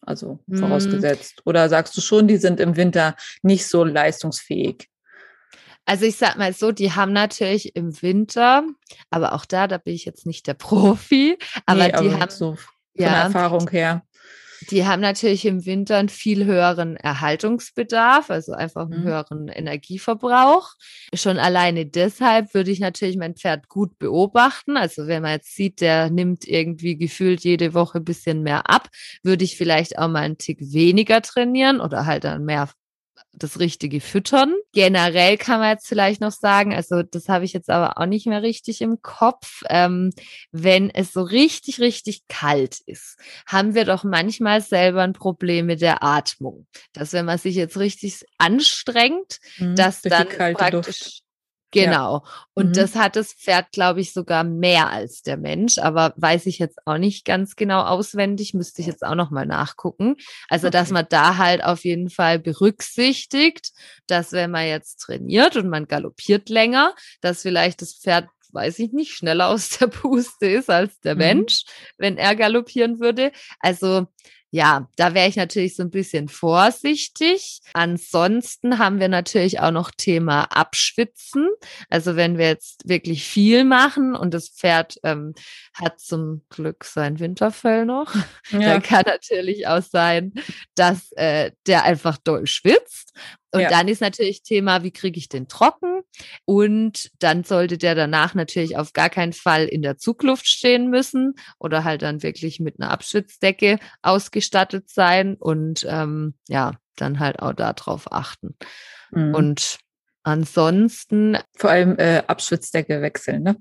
A: Also mhm. vorausgesetzt. Oder sagst du schon, die sind im Winter nicht so leistungsfähig?
B: Also ich sag mal so, die haben natürlich im Winter, aber auch da, da bin ich jetzt nicht der Profi, aber nee, die aber haben
A: so von ja, der Erfahrung her.
B: Die haben natürlich im Winter einen viel höheren Erhaltungsbedarf, also einfach einen mhm. höheren Energieverbrauch. Schon alleine deshalb würde ich natürlich mein Pferd gut beobachten. Also wenn man jetzt sieht, der nimmt irgendwie gefühlt jede Woche ein bisschen mehr ab, würde ich vielleicht auch mal einen Tick weniger trainieren oder halt dann mehr das richtige Füttern. Generell kann man jetzt vielleicht noch sagen, also das habe ich jetzt aber auch nicht mehr richtig im Kopf, ähm, wenn es so richtig, richtig kalt ist, haben wir doch manchmal selber ein Problem mit der Atmung. Dass wenn man sich jetzt richtig anstrengt, mhm, dass dann praktisch Luft. Genau. Ja. Und mhm. das hat das Pferd, glaube ich, sogar mehr als der Mensch, aber weiß ich jetzt auch nicht ganz genau auswendig, müsste ich jetzt auch noch mal nachgucken. Also, okay. dass man da halt auf jeden Fall berücksichtigt, dass wenn man jetzt trainiert und man galoppiert länger, dass vielleicht das Pferd weiß ich nicht, schneller aus der Puste ist als der mhm. Mensch, wenn er galoppieren würde. Also ja, da wäre ich natürlich so ein bisschen vorsichtig. Ansonsten haben wir natürlich auch noch Thema Abschwitzen. Also wenn wir jetzt wirklich viel machen und das Pferd ähm, hat zum Glück sein Winterfell noch, ja. dann kann natürlich auch sein, dass äh, der einfach doll schwitzt. Und ja. dann ist natürlich Thema, wie kriege ich den trocken? Und dann sollte der danach natürlich auf gar keinen Fall in der Zugluft stehen müssen oder halt dann wirklich mit einer Abschwitzdecke ausgestattet sein und ähm, ja, dann halt auch darauf achten. Mhm. Und ansonsten.
A: Vor allem äh, Abschwitzdecke wechseln, ne?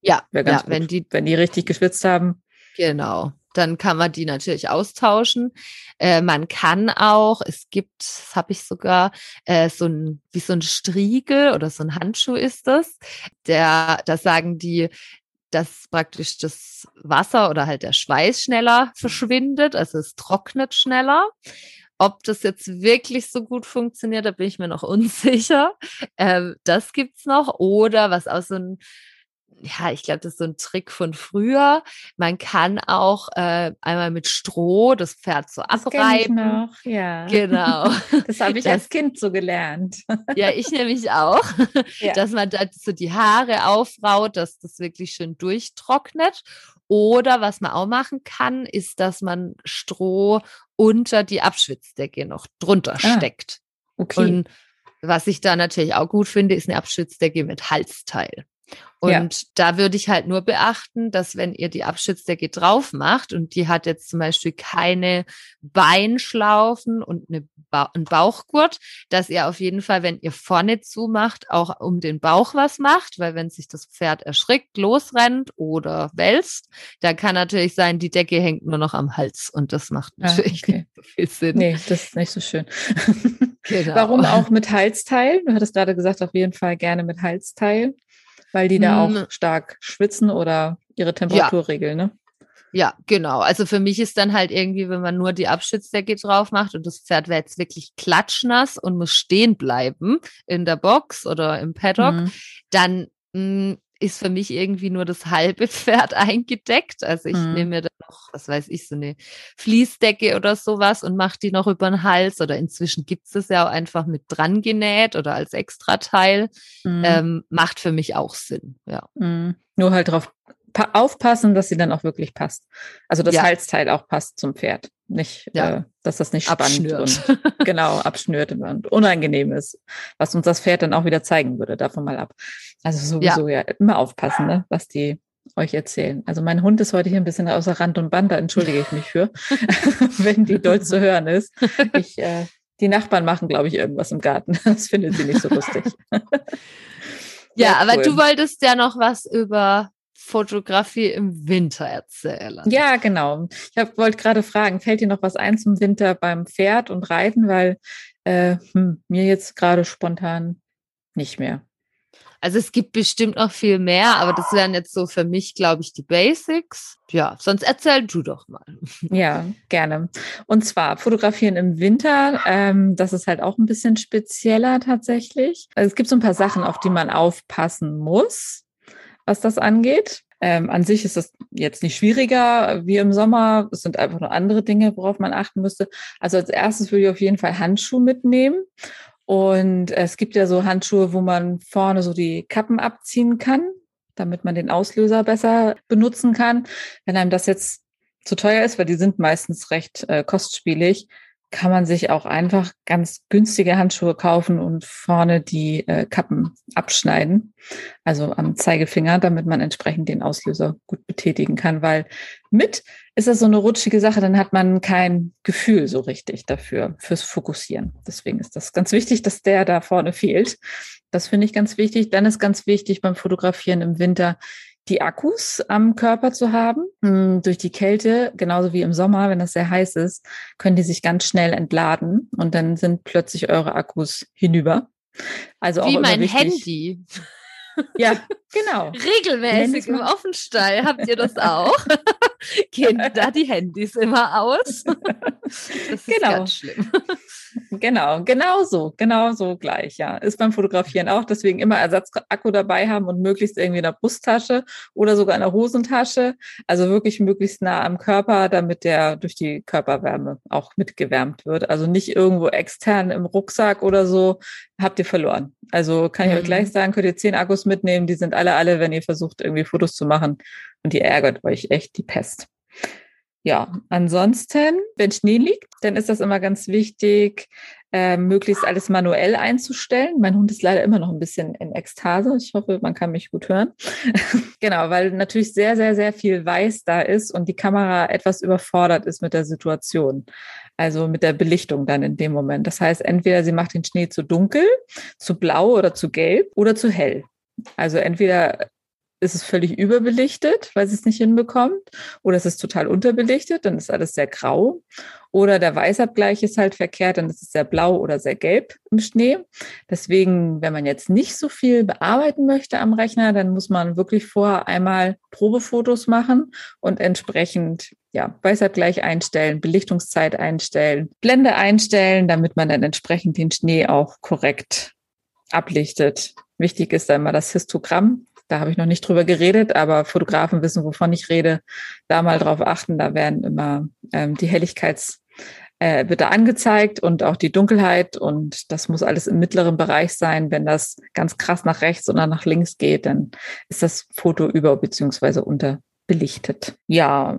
B: Ja, ja wenn die,
A: wenn die richtig geschwitzt haben.
B: Genau dann kann man die natürlich austauschen. Äh, man kann auch, es gibt, das habe ich sogar, äh, so ein, wie so ein Striegel oder so ein Handschuh ist das. Der, da sagen die, dass praktisch das Wasser oder halt der Schweiß schneller verschwindet, also es trocknet schneller. Ob das jetzt wirklich so gut funktioniert, da bin ich mir noch unsicher. Ähm, das gibt's noch. Oder was auch so ein ja, ich glaube, das ist so ein Trick von früher. Man kann auch äh, einmal mit Stroh das Pferd so das abreiben.
A: noch, ja.
B: Genau.
A: Das habe ich das, als Kind so gelernt.
B: Ja, ich nämlich auch. Ja. Dass man da so die Haare aufraut, dass das wirklich schön durchtrocknet. Oder was man auch machen kann, ist, dass man Stroh unter die Abschwitzdecke noch drunter ah, steckt. Okay. Und was ich da natürlich auch gut finde, ist eine Abschwitzdecke mit Halsteil. Und ja. da würde ich halt nur beachten, dass wenn ihr die Abschnittsdecke drauf macht und die hat jetzt zum Beispiel keine Beinschlaufen und eine ba einen Bauchgurt, dass ihr auf jeden Fall, wenn ihr vorne zumacht, auch um den Bauch was macht, weil wenn sich das Pferd erschrickt, losrennt oder wälzt, dann kann natürlich sein, die Decke hängt nur noch am Hals und das macht ah, natürlich ah, okay. nicht so viel Sinn.
A: Nee, das ist nicht so schön. Genau. Warum auch mit Halsteil? Du hattest gerade gesagt, auf jeden Fall gerne mit Halsteil weil die da auch hm. stark schwitzen oder ihre Temperatur ja. regeln, ne?
B: Ja, genau. Also für mich ist dann halt irgendwie, wenn man nur die Abschnittsdecke drauf macht und das Pferd wäre jetzt wirklich klatschnass und muss stehen bleiben in der Box oder im Paddock, mhm. dann mh, hm, ist für mich irgendwie nur das halbe Pferd eingedeckt. Also ich mhm. nehme mir dann noch, was weiß ich, so eine Fließdecke oder sowas und mache die noch über den Hals. Oder inzwischen gibt es das ja auch einfach mit dran genäht oder als Extrateil. Mhm. Ähm, macht für mich auch Sinn, ja.
A: Mhm. Nur halt drauf aufpassen, dass sie dann auch wirklich passt. Also das ja. Halsteil auch passt zum Pferd. Nicht, ja. äh, dass das nicht spannend abschnürt. und genau abschnürt und unangenehm ist, was uns das Pferd dann auch wieder zeigen würde, davon mal ab. Also sowieso ja, ja immer aufpassen, ne, was die euch erzählen. Also mein Hund ist heute hier ein bisschen außer Rand und Band, da entschuldige ich mich für, wenn die doll zu hören ist. Ich, äh, die Nachbarn machen, glaube ich, irgendwas im Garten. Das findet sie nicht so lustig.
B: ja, aber cool. du wolltest ja noch was über Fotografie im Winter erzählen.
A: Ja, genau. Ich wollte gerade fragen, fällt dir noch was ein zum Winter beim Pferd und Reiten? Weil äh, hm, mir jetzt gerade spontan nicht mehr.
B: Also es gibt bestimmt noch viel mehr, aber das wären jetzt so für mich, glaube ich, die Basics. Ja, sonst erzähl du doch mal.
A: Ja, gerne. Und zwar fotografieren im Winter, ähm, das ist halt auch ein bisschen spezieller tatsächlich. Also es gibt so ein paar Sachen, auf die man aufpassen muss, was das angeht. Ähm, an sich ist das jetzt nicht schwieriger wie im Sommer. Es sind einfach nur andere Dinge, worauf man achten müsste. Also als erstes würde ich auf jeden Fall Handschuhe mitnehmen und es gibt ja so Handschuhe, wo man vorne so die Kappen abziehen kann, damit man den Auslöser besser benutzen kann. Wenn einem das jetzt zu teuer ist, weil die sind meistens recht äh, kostspielig, kann man sich auch einfach ganz günstige Handschuhe kaufen und vorne die äh, Kappen abschneiden, also am Zeigefinger, damit man entsprechend den Auslöser gut betätigen kann, weil mit ist das so eine rutschige Sache, dann hat man kein Gefühl so richtig dafür, fürs Fokussieren. Deswegen ist das ganz wichtig, dass der da vorne fehlt. Das finde ich ganz wichtig. Dann ist ganz wichtig beim Fotografieren im Winter, die Akkus am Körper zu haben. Hm, durch die Kälte, genauso wie im Sommer, wenn es sehr heiß ist, können die sich ganz schnell entladen und dann sind plötzlich eure Akkus hinüber.
B: Also wie auch mein Handy.
A: Ja, genau.
B: Regelmäßig im Offenstall habt ihr das auch. Gehen da die Handys immer aus?
A: Das ist genau. ganz schlimm. Genau, genau so, genau so gleich, ja. Ist beim Fotografieren auch, deswegen immer Ersatzakku dabei haben und möglichst irgendwie in der Brusttasche oder sogar in der Hosentasche. Also wirklich möglichst nah am Körper, damit der durch die Körperwärme auch mitgewärmt wird. Also nicht irgendwo extern im Rucksack oder so, habt ihr verloren. Also kann ich mhm. euch gleich sagen, könnt ihr zehn Akkus mitnehmen, die sind alle alle, wenn ihr versucht, irgendwie Fotos zu machen und die ärgert euch echt die Pest. Ja, ansonsten, wenn Schnee liegt, dann ist das immer ganz wichtig, äh, möglichst alles manuell einzustellen. Mein Hund ist leider immer noch ein bisschen in Ekstase. Ich hoffe, man kann mich gut hören. genau, weil natürlich sehr, sehr, sehr viel Weiß da ist und die Kamera etwas überfordert ist mit der Situation. Also mit der Belichtung dann in dem Moment. Das heißt, entweder sie macht den Schnee zu dunkel, zu blau oder zu gelb oder zu hell. Also entweder ist es völlig überbelichtet, weil sie es nicht hinbekommt, oder es ist total unterbelichtet, dann ist alles sehr grau. Oder der Weißabgleich ist halt verkehrt, dann ist es sehr blau oder sehr gelb im Schnee. Deswegen, wenn man jetzt nicht so viel bearbeiten möchte am Rechner, dann muss man wirklich vorher einmal Probefotos machen und entsprechend ja, Weißabgleich einstellen, Belichtungszeit einstellen, Blende einstellen, damit man dann entsprechend den Schnee auch korrekt ablichtet. Wichtig ist immer das Histogramm, da habe ich noch nicht drüber geredet, aber Fotografen wissen, wovon ich rede. Da mal drauf achten, da werden immer ähm, die Helligkeits äh, wird da angezeigt und auch die Dunkelheit und das muss alles im mittleren Bereich sein. Wenn das ganz krass nach rechts oder nach links geht, dann ist das Foto über beziehungsweise unter belichtet. Ja,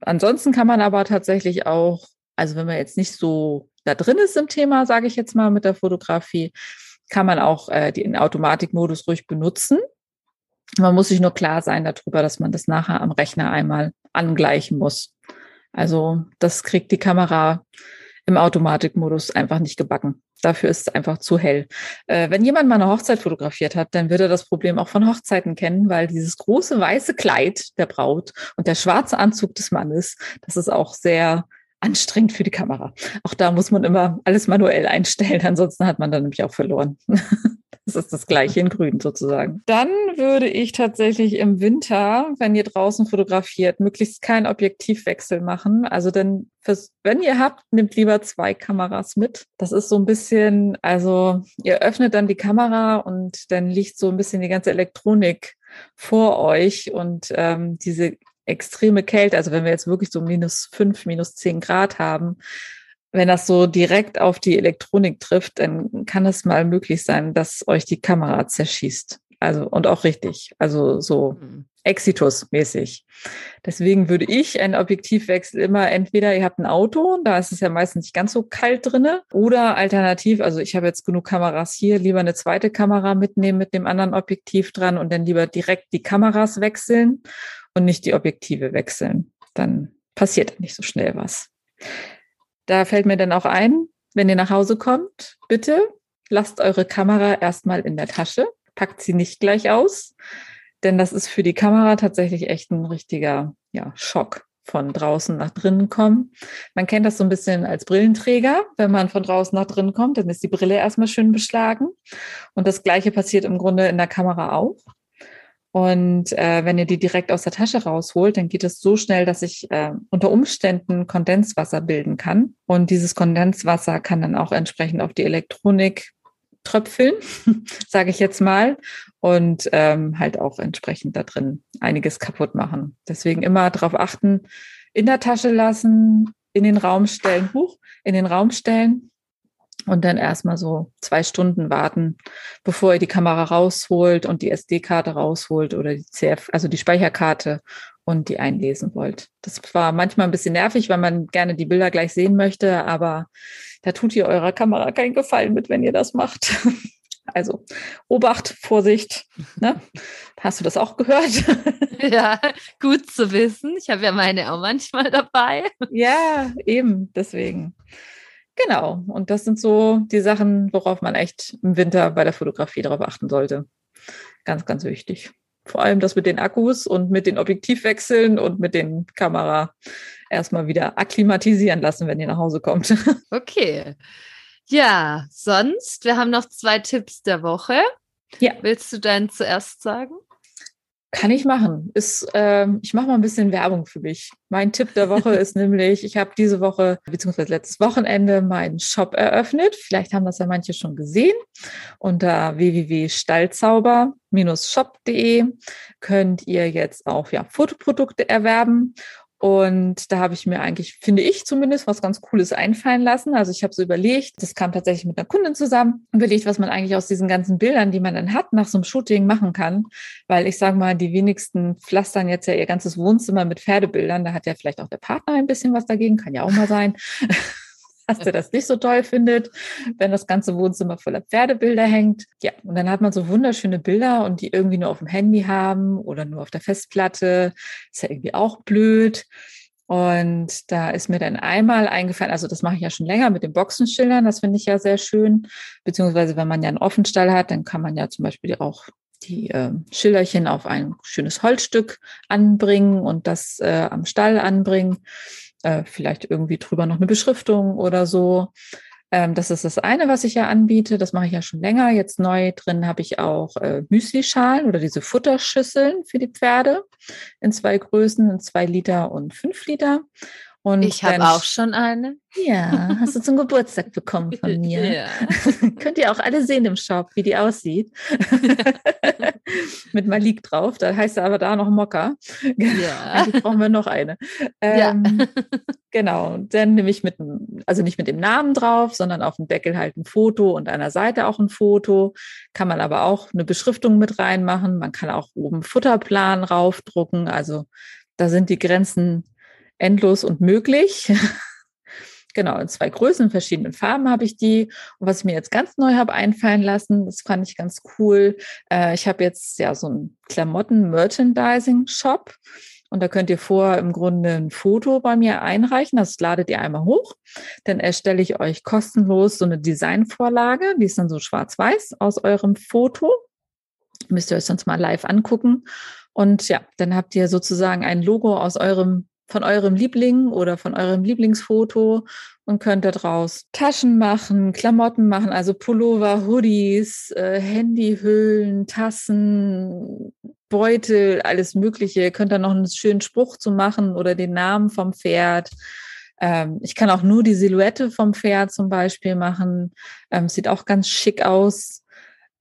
A: ansonsten kann man aber tatsächlich auch, also wenn man jetzt nicht so da drin ist im Thema, sage ich jetzt mal mit der Fotografie, kann man auch äh, den Automatikmodus ruhig benutzen. Man muss sich nur klar sein darüber, dass man das nachher am Rechner einmal angleichen muss. Also das kriegt die Kamera im Automatikmodus einfach nicht gebacken. Dafür ist es einfach zu hell. Äh, wenn jemand mal eine Hochzeit fotografiert hat, dann wird er das Problem auch von Hochzeiten kennen, weil dieses große weiße Kleid der Braut und der schwarze Anzug des Mannes, das ist auch sehr anstrengend für die Kamera. Auch da muss man immer alles manuell einstellen, ansonsten hat man dann nämlich auch verloren. Das ist das gleiche in grün sozusagen. Dann würde ich tatsächlich im Winter, wenn ihr draußen fotografiert, möglichst keinen Objektivwechsel machen. Also dann, wenn ihr habt, nehmt lieber zwei Kameras mit. Das ist so ein bisschen, also ihr öffnet dann die Kamera und dann liegt so ein bisschen die ganze Elektronik vor euch und ähm, diese extreme Kälte, also wenn wir jetzt wirklich so minus fünf, minus zehn Grad haben, wenn das so direkt auf die Elektronik trifft, dann kann es mal möglich sein, dass euch die Kamera zerschießt. Also, und auch richtig. Also so mhm. Exitus-mäßig. Deswegen würde ich einen Objektivwechsel immer entweder, ihr habt ein Auto, da ist es ja meistens nicht ganz so kalt drinne, oder alternativ, also ich habe jetzt genug Kameras hier, lieber eine zweite Kamera mitnehmen mit dem anderen Objektiv dran und dann lieber direkt die Kameras wechseln und nicht die Objektive wechseln. Dann passiert nicht so schnell was. Da fällt mir dann auch ein, wenn ihr nach Hause kommt, bitte lasst eure Kamera erstmal in der Tasche, packt sie nicht gleich aus, denn das ist für die Kamera tatsächlich echt ein richtiger ja, Schock von draußen nach drinnen kommen. Man kennt das so ein bisschen als Brillenträger. Wenn man von draußen nach drinnen kommt, dann ist die Brille erstmal schön beschlagen. Und das Gleiche passiert im Grunde in der Kamera auch. Und äh, wenn ihr die direkt aus der Tasche rausholt, dann geht es so schnell, dass sich äh, unter Umständen Kondenswasser bilden kann. Und dieses Kondenswasser kann dann auch entsprechend auf die Elektronik tröpfeln, sage ich jetzt mal, und ähm, halt auch entsprechend da drin einiges kaputt machen. Deswegen immer darauf achten, in der Tasche lassen, in den Raum stellen, hoch, in den Raum stellen und dann erstmal so zwei Stunden warten, bevor ihr die Kamera rausholt und die SD-Karte rausholt oder die CF, also die Speicherkarte und die einlesen wollt. Das war manchmal ein bisschen nervig, weil man gerne die Bilder gleich sehen möchte, aber da tut ihr eurer Kamera keinen Gefallen mit, wenn ihr das macht. Also Obacht, Vorsicht. Ne? Hast du das auch gehört?
B: Ja, gut zu wissen. Ich habe ja meine auch manchmal dabei.
A: Ja, eben, deswegen. Genau. Und das sind so die Sachen, worauf man echt im Winter bei der Fotografie darauf achten sollte. Ganz, ganz wichtig. Vor allem das mit den Akkus und mit den Objektivwechseln und mit den Kamera erstmal wieder akklimatisieren lassen, wenn ihr nach Hause kommt.
B: Okay. Ja, sonst, wir haben noch zwei Tipps der Woche. Ja. Willst du deinen zuerst sagen?
A: Kann ich machen. Ist, ähm, ich mache mal ein bisschen Werbung für mich. Mein Tipp der Woche ist nämlich, ich habe diese Woche beziehungsweise letztes Wochenende meinen Shop eröffnet. Vielleicht haben das ja manche schon gesehen. Unter www.stallzauber-shop.de könnt ihr jetzt auch ja, Fotoprodukte erwerben und da habe ich mir eigentlich, finde ich zumindest, was ganz Cooles einfallen lassen. Also ich habe so überlegt, das kam tatsächlich mit einer Kundin zusammen, überlegt, was man eigentlich aus diesen ganzen Bildern, die man dann hat, nach so einem Shooting machen kann. Weil ich sage mal, die wenigsten pflastern jetzt ja ihr ganzes Wohnzimmer mit Pferdebildern. Da hat ja vielleicht auch der Partner ein bisschen was dagegen, kann ja auch mal sein. dass er das nicht so toll findet, wenn das ganze Wohnzimmer voller Pferdebilder hängt. Ja, und dann hat man so wunderschöne Bilder und die irgendwie nur auf dem Handy haben oder nur auf der Festplatte. Ist ja irgendwie auch blöd. Und da ist mir dann einmal eingefallen, also das mache ich ja schon länger mit den Boxenschildern, das finde ich ja sehr schön. Beziehungsweise wenn man ja einen Offenstall hat, dann kann man ja zum Beispiel auch die äh, Schilderchen auf ein schönes Holzstück anbringen und das äh, am Stall anbringen äh, vielleicht irgendwie drüber noch eine Beschriftung oder so. Ähm, das ist das eine, was ich ja anbiete. Das mache ich ja schon länger. Jetzt neu drin habe ich auch äh, Müslischalen oder diese Futterschüsseln für die Pferde in zwei Größen, in zwei Liter und fünf Liter.
B: Und ich habe auch schon eine.
A: Ja, hast du zum Geburtstag bekommen von mir. Könnt ihr auch alle sehen im Shop, wie die aussieht. Mit Malik drauf. Da heißt er aber da noch Mokka. Ja. Brauchen wir noch eine. Ähm, ja. genau. Dann nehme ich mit, also nicht mit dem Namen drauf, sondern auf dem Deckel halt ein Foto und an der Seite auch ein Foto. Kann man aber auch eine Beschriftung mit reinmachen. Man kann auch oben Futterplan raufdrucken. Also da sind die Grenzen endlos und möglich. Genau, in zwei Größen, in verschiedenen Farben habe ich die. Und was ich mir jetzt ganz neu habe einfallen lassen, das fand ich ganz cool. Äh, ich habe jetzt ja so einen Klamotten-Merchandising-Shop. Und da könnt ihr vor im Grunde ein Foto bei mir einreichen. Das ladet ihr einmal hoch. Dann erstelle ich euch kostenlos so eine Designvorlage. Die ist dann so schwarz-weiß aus eurem Foto. Müsst ihr euch sonst mal live angucken. Und ja, dann habt ihr sozusagen ein Logo aus eurem von eurem Liebling oder von eurem Lieblingsfoto und könnt daraus Taschen machen, Klamotten machen, also Pullover, Hoodies, äh, Handyhüllen, Tassen, Beutel, alles Mögliche. Ihr könnt da noch einen schönen Spruch zu machen oder den Namen vom Pferd. Ähm, ich kann auch nur die Silhouette vom Pferd zum Beispiel machen. Ähm, sieht auch ganz schick aus.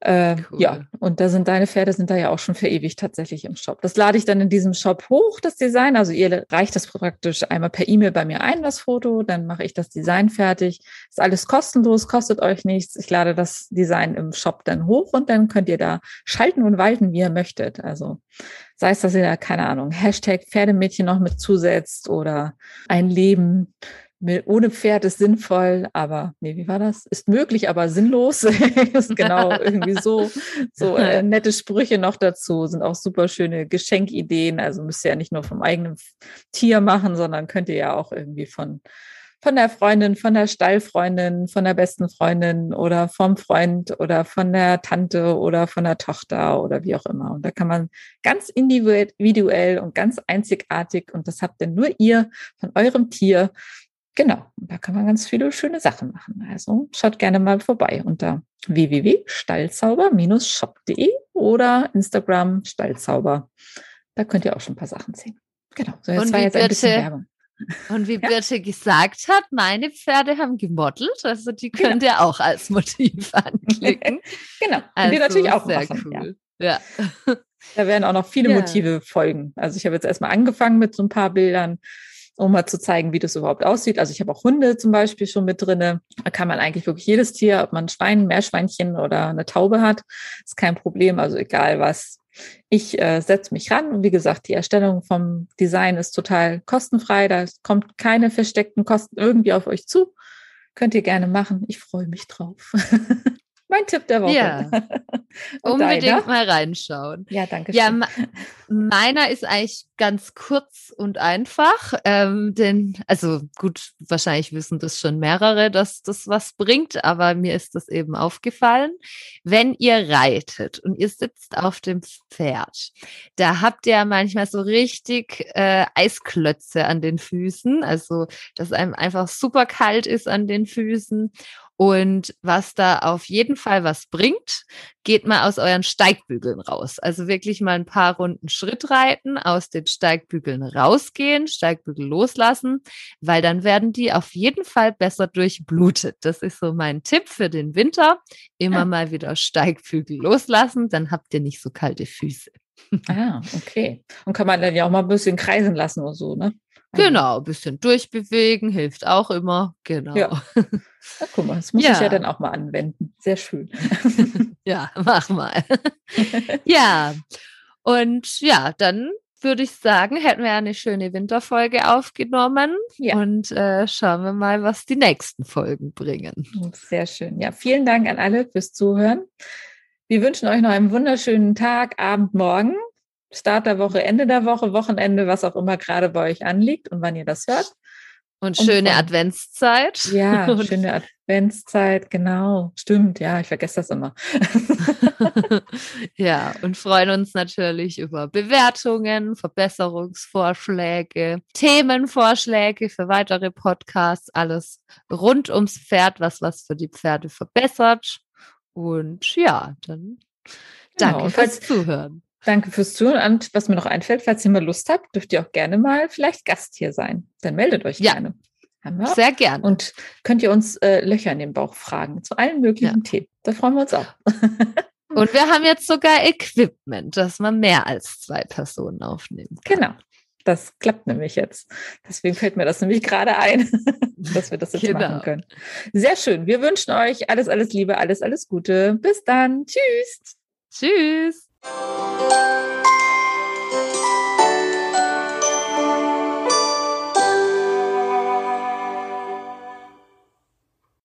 A: Äh, cool. Ja, und da sind deine Pferde sind da ja auch schon verewigt tatsächlich im Shop. Das lade ich dann in diesem Shop hoch, das Design. Also ihr reicht das praktisch einmal per E-Mail bei mir ein, das Foto, dann mache ich das Design fertig. Ist alles kostenlos, kostet euch nichts. Ich lade das Design im Shop dann hoch und dann könnt ihr da schalten und walten, wie ihr möchtet. Also sei es, dass ihr da, keine Ahnung, Hashtag Pferdemädchen noch mit zusetzt oder ein Leben ohne Pferd ist sinnvoll, aber nee, wie war das? Ist möglich, aber sinnlos. ist genau irgendwie so. So äh, nette Sprüche noch dazu sind auch super schöne Geschenkideen. Also müsst ihr ja nicht nur vom eigenen Tier machen, sondern könnt ihr ja auch irgendwie von von der Freundin, von der Stallfreundin, von der besten Freundin oder vom Freund oder von der Tante oder von der Tochter oder wie auch immer. Und da kann man ganz individuell und ganz einzigartig, und das habt denn nur ihr von eurem Tier, Genau, da kann man ganz viele schöne Sachen machen. Also schaut gerne mal vorbei unter www.stallzauber-shop.de oder Instagram Stallzauber. Da könnt ihr auch schon ein paar Sachen sehen. Genau,
B: so jetzt war jetzt ein bisschen Werbung. Und wie Birte gesagt hat, meine Pferde haben gemodelt, also die genau. könnt genau. ihr auch als Motiv anklicken.
A: genau, also die natürlich auch sehr machen, cool. Ja. ja. Da werden auch noch viele ja. Motive folgen. Also ich habe jetzt erstmal angefangen mit so ein paar Bildern um mal zu zeigen, wie das überhaupt aussieht. Also ich habe auch Hunde zum Beispiel schon mit drinne. Da kann man eigentlich wirklich jedes Tier, ob man ein Schwein, ein Meerschweinchen oder eine Taube hat, ist kein Problem. Also egal was. Ich äh, setze mich ran und wie gesagt, die Erstellung vom Design ist total kostenfrei. Da kommt keine versteckten Kosten irgendwie auf euch zu. Könnt ihr gerne machen. Ich freue mich drauf. Mein Tipp der Woche.
B: Ja. Unbedingt deiner? mal reinschauen.
A: Ja, danke.
B: Ja, meiner ist eigentlich ganz kurz und einfach. Ähm, denn, also gut, wahrscheinlich wissen das schon mehrere, dass das was bringt, aber mir ist das eben aufgefallen. Wenn ihr reitet und ihr sitzt auf dem Pferd, da habt ihr manchmal so richtig äh, Eisklötze an den Füßen, also dass einem einfach super kalt ist an den Füßen. Und was da auf jeden Fall was bringt, geht mal aus euren Steigbügeln raus. Also wirklich mal ein paar Runden Schritt reiten, aus den Steigbügeln rausgehen, Steigbügel loslassen, weil dann werden die auf jeden Fall besser durchblutet. Das ist so mein Tipp für den Winter. Immer ja. mal wieder Steigbügel loslassen, dann habt ihr nicht so kalte Füße.
A: Ah, okay. Und kann man dann ja auch mal ein bisschen kreisen lassen oder so, ne?
B: Genau, ein bisschen durchbewegen hilft auch immer. Genau.
A: Ja. Na, guck mal, das muss ja. ich ja dann auch mal anwenden. Sehr schön.
B: ja, mach mal. ja, und ja, dann würde ich sagen, hätten wir eine schöne Winterfolge aufgenommen ja. und äh, schauen wir mal, was die nächsten Folgen bringen.
A: Sehr schön. Ja, vielen Dank an alle fürs Zuhören. Wir wünschen euch noch einen wunderschönen Tag, Abend, Morgen. Start der Woche, Ende der Woche, Wochenende, was auch immer gerade bei euch anliegt und wann ihr das hört.
B: Und schöne und, Adventszeit.
A: Ja, schöne Adventszeit, genau. Stimmt, ja, ich vergesse das immer.
B: ja, und freuen uns natürlich über Bewertungen, Verbesserungsvorschläge, Themenvorschläge für weitere Podcasts, alles rund ums Pferd, was was für die Pferde verbessert. Und ja, dann genau, danke fürs Zuhören.
A: Danke fürs Zuhören. Und was mir noch einfällt, falls ihr mal Lust habt, dürft ihr auch gerne mal vielleicht Gast hier sein. Dann meldet euch ja. gerne.
B: Sehr gern.
A: Und könnt ihr uns äh, Löcher in den Bauch fragen zu allen möglichen ja. Themen. Da freuen wir uns auch.
B: Und wir haben jetzt sogar Equipment, dass man mehr als zwei Personen aufnehmen
A: kann. Genau. Das klappt nämlich jetzt. Deswegen fällt mir das nämlich gerade ein, dass wir das jetzt genau. machen können. Sehr schön. Wir wünschen euch alles, alles Liebe, alles, alles Gute. Bis dann. Tschüss.
B: Tschüss.
C: Música